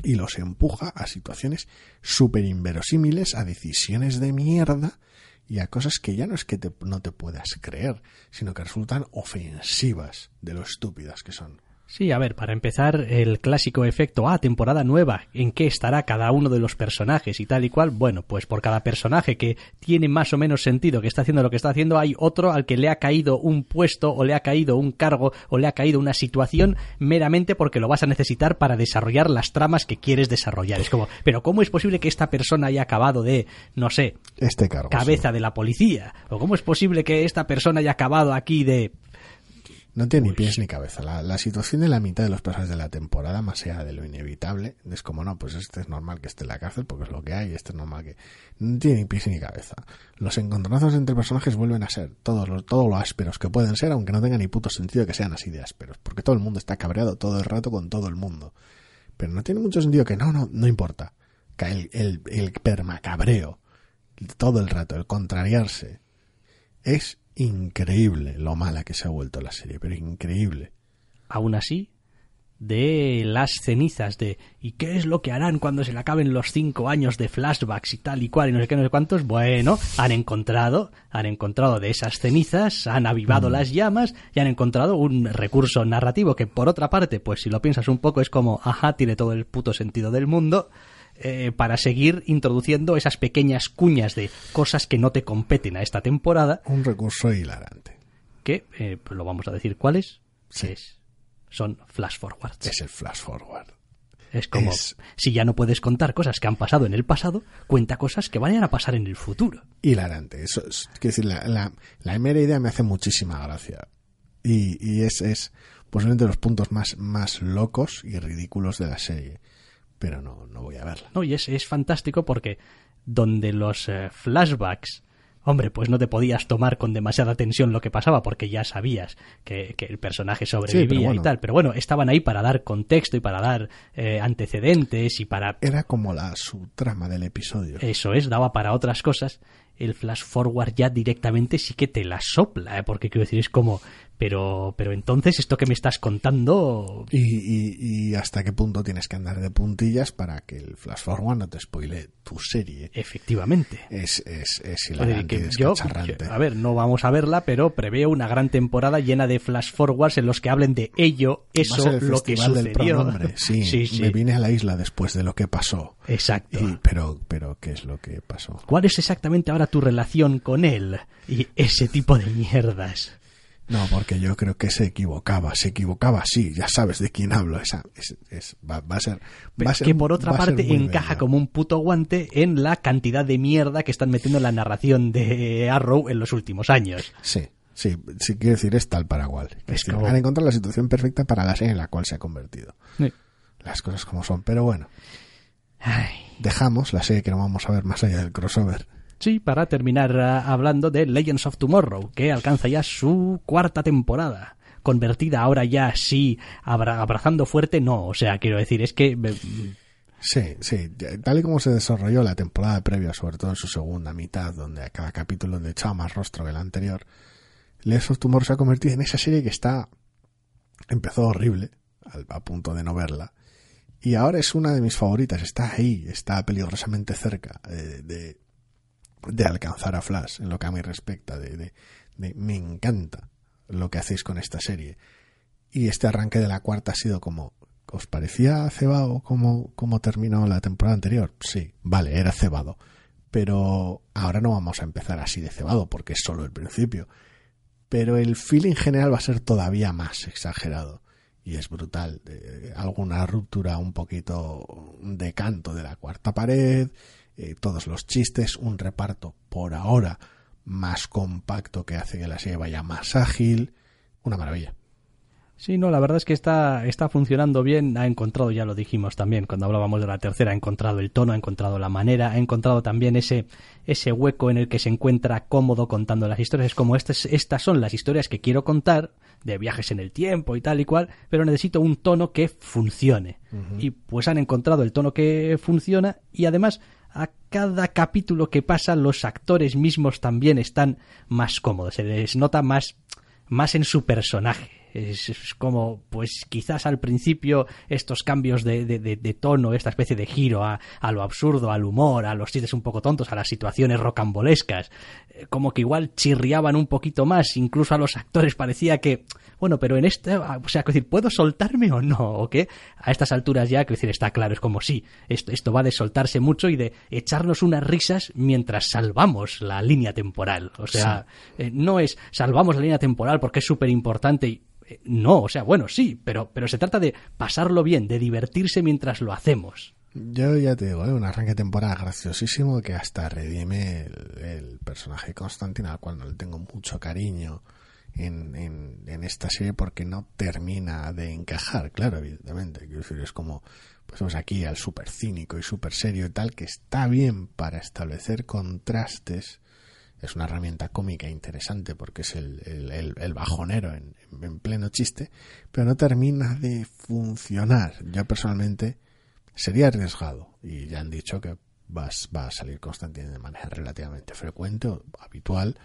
y los empuja a situaciones súper inverosímiles, a decisiones de mierda y a cosas que ya no es que te- no te puedas creer, sino que resultan ofensivas de lo estúpidas que son. Sí, a ver, para empezar, el clásico efecto, ah, temporada nueva, ¿en qué estará cada uno de los personajes y tal y cual? Bueno, pues por cada personaje que tiene más o menos sentido, que está haciendo lo que está haciendo, hay otro al que le ha caído un puesto o le ha caído un cargo o le ha caído una situación meramente porque lo vas a necesitar para desarrollar las tramas que quieres desarrollar. Es como, pero ¿cómo es posible que esta persona haya acabado de, no sé, Este cargo. cabeza sí. de la policía? ¿O cómo es posible que esta persona haya acabado aquí de No tiene ni pies ni cabeza. La, la situación de la mitad de los personajes de la temporada, más allá de lo inevitable, es como, no, pues este es normal que esté en la cárcel porque es lo que hay, este es normal que... No tiene ni pies ni cabeza. Los encontronazos entre personajes vuelven a ser todos los, todo lo ásperos que pueden ser, aunque no tenga ni puto sentido que sean así de ásperos, porque todo el mundo está cabreado todo el rato con todo el mundo. Pero no tiene mucho sentido que no, no, no importa. El, el, el permacabreo, todo el rato, el contrariarse, es increíble lo mala que se ha vuelto la serie, pero increíble. aún así, de las cenizas de ¿y qué es lo que harán cuando se le acaben los cinco años de flashbacks y tal y cual y no sé qué, no sé cuántos? Bueno, han encontrado, han encontrado de esas cenizas, han avivado las llamas y han encontrado un recurso narrativo que por otra parte, pues si lo piensas un poco es como, ajá, tiene todo el puto sentido del mundo. Eh, para seguir introduciendo esas pequeñas cuñas de cosas que no te competen a esta temporada, Un recurso hilarante. que eh, pues lo vamos a decir cuáles, Sí. es, son flash forwards. Es el flash forward. Es como, Es- si ya no puedes contar cosas que han pasado en el pasado, cuenta cosas que vayan a pasar en el futuro. Hilarante. Eso es, quiero decir, la, la, la mera idea me hace muchísima gracia. Y, y es, es posiblemente los puntos más, más locos y ridículos de la serie. Pero no, no voy a verla. ¿no? Y es, es fantástico porque donde los eh, flashbacks, hombre, pues no te podías tomar con demasiada tensión lo que pasaba porque ya sabías que, que el personaje sobrevivía bueno. y tal. Pero bueno, estaban ahí para dar contexto y para dar eh, antecedentes y para... Era como la subtrama del episodio. Eso es, daba para otras cosas. El flash forward ya directamente sí que te la sopla, ¿eh? porque quiero decir, es como, pero, pero entonces esto que me estás contando Y, y, y hasta qué punto tienes que andar de puntillas para que el flash forward no te spoile tu serie. Efectivamente. Es, es, es Es hilarante que yo, a ver, no vamos a verla, pero preveo una gran temporada llena de flash forwards en los que hablen de ello, eso, el lo que del sucedió. pronombre. <laughs> Sí, sí, sí. me vine a la isla después de lo que pasó. Exacto. Y- pero, pero, ¿qué es lo que pasó? ¿Cuál es exactamente ahora tu relación con él? Y ese tipo de mierdas. No, porque yo creo que se equivocaba, se equivocaba, sí, ya sabes de quién hablo. Esa, es, es- va, va a ser, va ser- que por otra parte encaja bella. como un puto guante en la cantidad de mierda que están metiendo en la narración de Arrow en los últimos años. Sí, sí, sí, quiero decir, es tal para cual. Es decir, como- Han encontrado la situación perfecta para la serie en la cual se ha convertido. Las cosas como son, pero bueno, Ay. dejamos la serie que no vamos a ver más allá del crossover. Sí, para terminar ah, hablando de Legends of Tomorrow, que alcanza ya su cuarta temporada. Convertida ahora ya sí, abra- abrazando fuerte, no. O sea, quiero decir, es que. eh, Sí, sí, tal y como se desarrolló la temporada previa, sobre todo en su segunda mitad, donde a cada capítulo le echaba más rostro que el anterior, Legends of Tomorrow se ha convertido en esa serie que está empezó horrible, a punto de no verla, y ahora es una de mis favoritas, está ahí, está peligrosamente cerca eh, de, de alcanzar a Flash, en lo que a mí respecta, de, me encanta lo que hacéis con esta serie. Y este arranque de la cuarta ha sido como, ¿os parecía cebado como, como terminó la temporada anterior? Sí, vale, era cebado. Pero ahora no vamos a empezar así de cebado porque es solo el principio. Pero el feeling general va a ser todavía más exagerado. Y es brutal. Eh, alguna ruptura un poquito de canto de la cuarta pared, eh, todos los chistes, un reparto por ahora más compacto que hace que la serie vaya más ágil. Una maravilla. Sí, no, la verdad es que está, está funcionando bien. Ha encontrado, ya lo dijimos también cuando hablábamos de la tercera, ha encontrado el tono, ha encontrado la manera, ha encontrado también ese, ese hueco en el que se encuentra cómodo contando las historias. Es como estas, estas son las historias que quiero contar, de viajes en el tiempo y tal y cual, pero necesito un tono que funcione. Y pues han encontrado el tono que funciona y además a cada capítulo que pasa los actores mismos también están más cómodos, se les nota más más en su personaje. Es, es como, pues quizás al principio estos cambios de, de, de, de tono, esta especie de giro a, a, lo absurdo, al humor, a los chistes un poco tontos, a las situaciones rocambolescas, eh, como que igual chirriaban un poquito más, incluso a los actores parecía que, bueno, pero en este, o sea, decir, ¿puedo soltarme o no? ¿O qué? A estas alturas ya, que decir, está claro, es como sí, esto, esto va de soltarse mucho y de echarnos unas risas mientras salvamos la línea temporal. O sea, sí. eh, no es salvamos la línea temporal porque es súper importante y no, o sea, bueno, sí, pero, pero se trata de pasarlo bien, de divertirse mientras lo hacemos. Yo ya te digo, ¿eh? un arranque de temporada graciosísimo que hasta redime el, el personaje Constantine, al cual no le tengo mucho cariño en, en, en, esta serie porque no termina de encajar, claro, evidentemente. Es como, pues vemos aquí al súper cínico y súper serio y tal, que está bien para establecer contrastes. Es una herramienta cómica interesante porque es el, el, bajonero en, en, pleno chiste, pero no termina de funcionar. Yo personalmente sería arriesgado y ya han dicho que va, va a salir Constantine de manera relativamente frecuente o habitual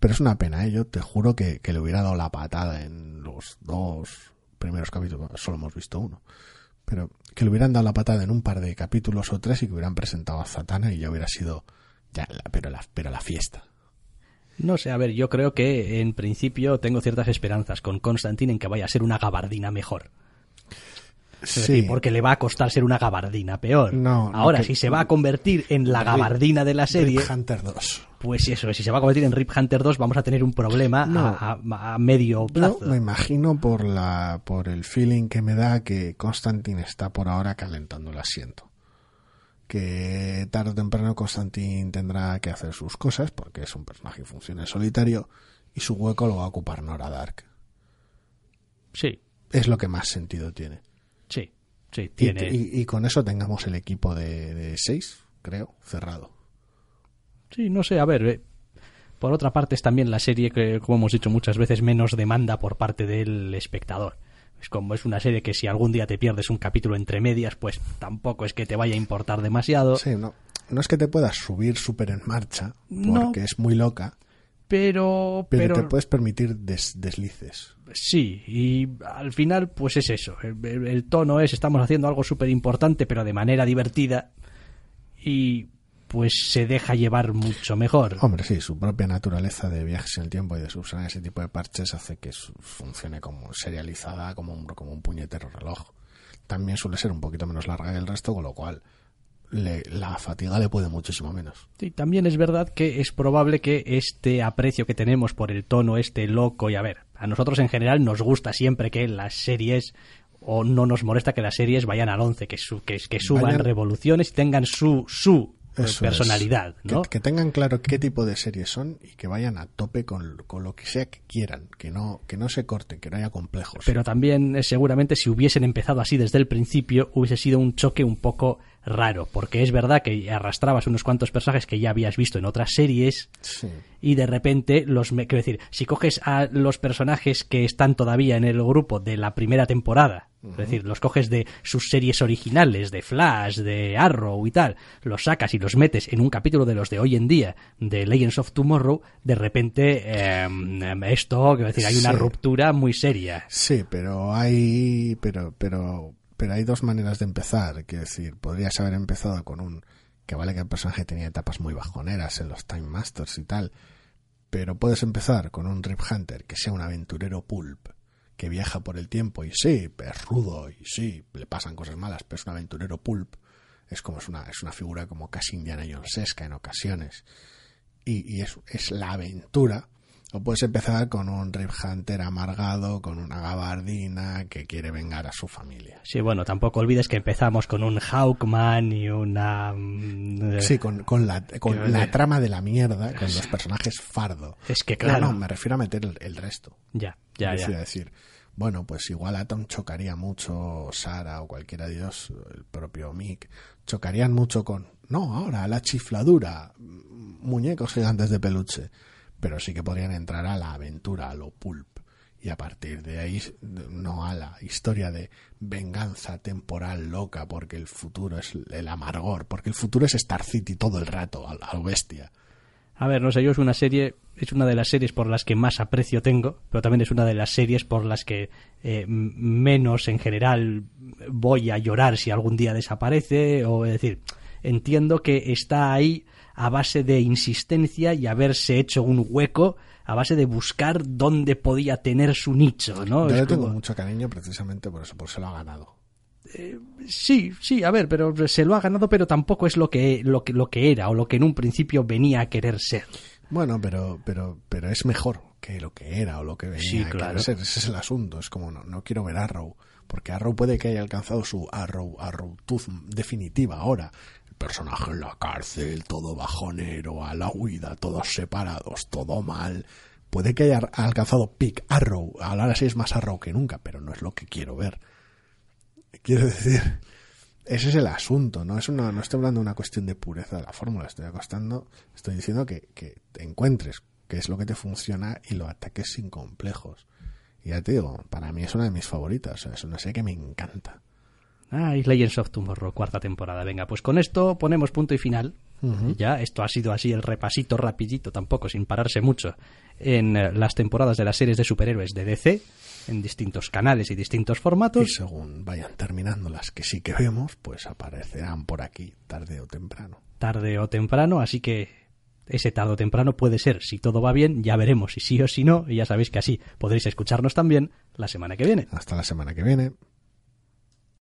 pero es una pena, ¿eh? yo te juro que, que, le hubiera dado la patada en los dos primeros capítulos, solo hemos visto uno, pero que le hubieran dado la patada en un par de capítulos o tres y que hubieran presentado a Satana y ya hubiera sido, ya, la, pero, la, pero la fiesta. No sé, a ver, yo creo que en principio tengo ciertas esperanzas con Constantine en que vaya a ser una gabardina mejor. Sí. Decir, porque le va a costar ser una gabardina peor. No, Ahora, que, si se va a convertir en la gabardina de la serie. Rip Hunter 2. Pues eso, si se va a convertir en Rip Hunter 2, vamos a tener un problema no. a, a, a, medio plazo. Yo me imagino por, la, por el feeling que me da que Constantine está por ahora calentando el asiento. Que tarde o temprano Constantine tendrá que hacer sus cosas porque es un personaje que funciona en solitario y su hueco lo va a ocupar Nora Dark. Sí. Es lo que más sentido tiene. Sí, sí, tiene. Y, y, y con eso tengamos el equipo de, de, seis, creo, cerrado. Sí, no sé, a ver. Eh, por otra parte, es también la serie que, como hemos dicho muchas veces, menos demanda por parte del espectador. Es como es una serie que si algún día te pierdes un capítulo entre medias, pues tampoco es que te vaya a importar demasiado. Sí, no, no es que te puedas subir súper en marcha, porque no, es muy loca. Pero, pero, pero, te puedes permitir des, deslices. Sí, y al final, pues es eso. El, el, el tono es, estamos haciendo algo súper importante, pero de manera divertida. Y pues se deja llevar mucho mejor. Hombre, sí, su propia naturaleza de viajes en el tiempo y de subsanar ese tipo de parches hace que funcione como serializada, como un, como un puñetero reloj. También suele ser un poquito menos larga que el resto, con lo cual le, la fatiga le puede muchísimo menos. Sí, también es verdad que es probable que este aprecio que tenemos por el tono este loco y a ver, a nosotros en general nos gusta siempre que las series o no nos molesta que las series vayan al 11, que, su, que, que suban vayan... revoluciones y tengan su, su eso personalidad. ¿no? Que, que, tengan claro qué tipo de series son y que vayan a tope con, con, lo que sea que quieran, que no, que no se corten, que no haya complejos. Pero también eh, seguramente si hubiesen empezado así desde el principio hubiese sido un choque un poco raro, porque es verdad que arrastrabas unos cuantos personajes que ya habías visto en otras series sí. y de repente los quiero decir, si coges a los personajes que están todavía en el grupo de la primera temporada, uh -huh. es decir, los coges de sus series originales, de Flash, de Arrow y tal, los sacas y los metes en un capítulo de los de hoy en día de Legends of Tomorrow, de repente eh, esto, quiero decir, hay una sí. ruptura muy seria. Sí, pero hay pero pero pero hay dos maneras de empezar. Quiero decir, podrías haber empezado con un. Que vale que el personaje tenía etapas muy bajoneras en los Time Masters y tal. Pero puedes empezar con un Rip Hunter que sea un aventurero pulp, que viaja por el tiempo y sí, es rudo y sí, le pasan cosas malas, pero es un aventurero pulp. Es como es una, es una figura como casi Indiana Jonesesca en ocasiones. Y, y es, es la aventura o puedes empezar con un Rip Hunter amargado, con una gabardina que quiere vengar a su familia. Sí, bueno, tampoco olvides que empezamos con un Hawkman y una... mm, Sí, con, con la, con la trama de la mierda, con los personajes fardo. Es que claro... No, no, me refiero a meter el, el resto. Ya, ya, ya. decir, bueno, pues igual Atom chocaría mucho, Sara o cualquiera de ellos, el propio Mick, chocarían mucho con, no, ahora la chifladura, muñecos gigantes de peluche pero sí que podrían entrar a la aventura, a lo pulp. Y a partir de ahí, no a la historia de venganza temporal loca, porque el futuro es el amargor, porque el futuro es Star City todo el rato, a lo bestia. A ver, no sé, yo es una serie, es una de las series por las que más aprecio tengo, pero también es una de las series por las que eh, menos en general voy a llorar si algún día desaparece, o es decir, entiendo que está ahí a base de insistencia y haberse hecho un hueco a base de buscar dónde podía tener su nicho, ¿no? Yo le tengo mucho cariño precisamente por eso, por eso lo ha ganado. Eh, sí, sí, a ver, pero se lo ha ganado, pero tampoco es lo que, lo que, lo que era o lo que en un principio venía a querer ser. Bueno, pero, pero, pero es mejor que lo que era o lo que venía a querer ser. Ese es el asunto. Es como, no, no quiero ver Arrow. Porque Arrow puede que haya alcanzado su Arrow, Arrow Tooth definitiva ahora. Personaje en la cárcel, todo bajonero, a la huida, todos separados, todo mal. Puede que haya alcanzado Peak Arrow. Ahora sí es más Arrow que nunca, pero no es lo que quiero ver. Quiero decir, ese es el asunto, ¿no? Es una, no estoy hablando de una cuestión de pureza de la fórmula, estoy acostando, estoy diciendo que, que te encuentres qué es lo que te funciona y lo ataques sin complejos. Y ya te digo, para mí es una de mis favoritas, es una serie que me encanta. Ah, y Legends of Tomorrow, cuarta temporada. Venga, pues con esto ponemos punto y final. Ya, esto ha sido así el repasito rapidito, tampoco sin pararse mucho, en eh, las temporadas de las series de superhéroes de DC en distintos canales y distintos formatos. Y según vayan terminando las que sí que vemos, pues aparecerán por aquí tarde o temprano. Tarde o temprano, así que ese tarde o temprano puede ser, si todo va bien, ya veremos si sí o si no, y ya sabéis que así podréis escucharnos también la semana que viene. Hasta la semana que viene.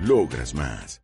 Logras más.